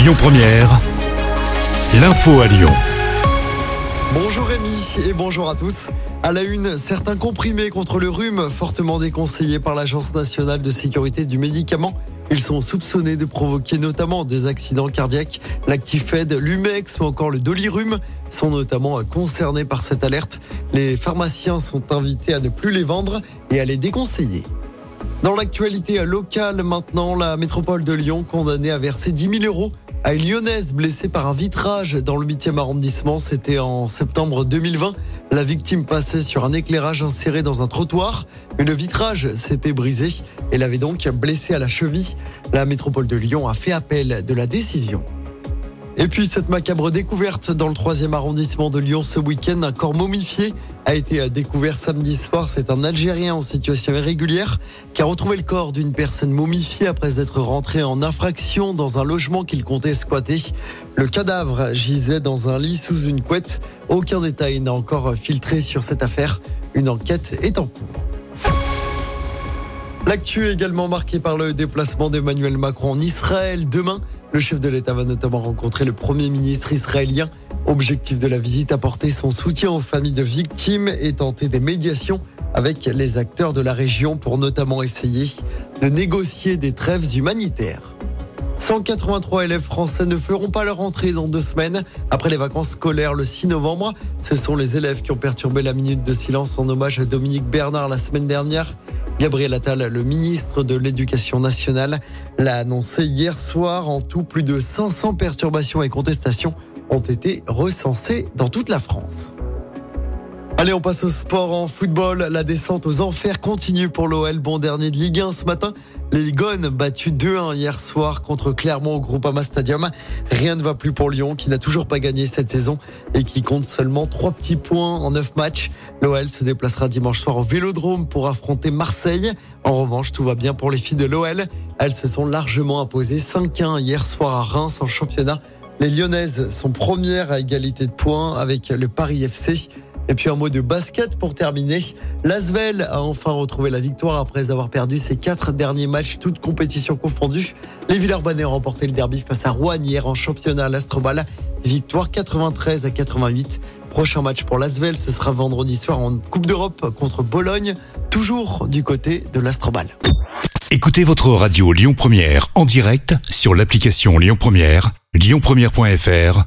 Lyon Première, l'info à Lyon. Bonjour Rémi et bonjour à tous. À la une, certains comprimés contre le rhume, fortement déconseillés par l'Agence nationale de sécurité du médicament. Ils sont soupçonnés de provoquer notamment des accidents cardiaques. L'Actifed, l'Umex ou encore le Dolirum sont notamment concernés par cette alerte. Les pharmaciens sont invités à ne plus les vendre et à les déconseiller. Dans l'actualité locale maintenant, la métropole de Lyon condamnée à verser 10 000 euros à une lyonnaise blessée par un vitrage dans le 8e arrondissement. C'était en septembre 2020. La victime passait sur un éclairage inséré dans un trottoir. Mais le vitrage s'était brisé. Elle avait donc blessé à la cheville. La métropole de Lyon a fait appel de la décision. Et puis cette macabre découverte dans le 3e arrondissement de Lyon ce week-end, un corps momifié a été découvert samedi soir. C'est un Algérien en situation irrégulière qui a retrouvé le corps d'une personne momifiée après être rentré en infraction dans un logement qu'il comptait squatter. Le cadavre gisait dans un lit sous une couette. Aucun détail n'a encore filtré sur cette affaire. Une enquête est en cours. L'actu également marquée par le déplacement d'Emmanuel Macron en Israël demain. Le chef de l'État va notamment rencontrer le Premier ministre israélien. Objectif de la visite, apporter son soutien aux familles de victimes et tenter des médiations avec les acteurs de la région pour notamment essayer de négocier des trêves humanitaires. 183 élèves français ne feront pas leur entrée dans deux semaines après les vacances scolaires le 6 novembre. Ce sont les élèves qui ont perturbé la minute de silence en hommage à Dominique Bernard la semaine dernière. Gabriel Attal, le ministre de l'Éducation nationale, l'a annoncé hier soir. En tout, plus de 500 perturbations et contestations ont été recensées dans toute la France. Allez, on passe au sport en football. La descente aux enfers continue pour l'OL. Bon dernier de Ligue 1 ce matin. Les Gones battus 2-1 hier soir contre Clermont au Groupama Stadium. Rien ne va plus pour Lyon qui n'a toujours pas gagné cette saison et qui compte seulement 3 petits points en 9 matchs. L'OL se déplacera dimanche soir au Vélodrome pour affronter Marseille. En revanche, tout va bien pour les filles de l'OL. Elles se sont largement imposées 5-1 hier soir à Reims en championnat. Les Lyonnaises sont premières à égalité de points avec le Paris FC. Et puis un mot de basket pour terminer. L'Asvel a enfin retrouvé la victoire après avoir perdu ses quatre derniers matchs, toutes compétitions confondues. Les Villeurbanais ont remporté le derby face à Rouen hier en championnat à l'Astrobal. Victoire 93 à 88. Prochain match pour l'Asvel, ce sera vendredi soir en Coupe d'Europe contre Bologne, toujours du côté de l'Astrobal. Écoutez votre radio Lyon Première en direct sur l'application Lyon Première, lyonpremière.fr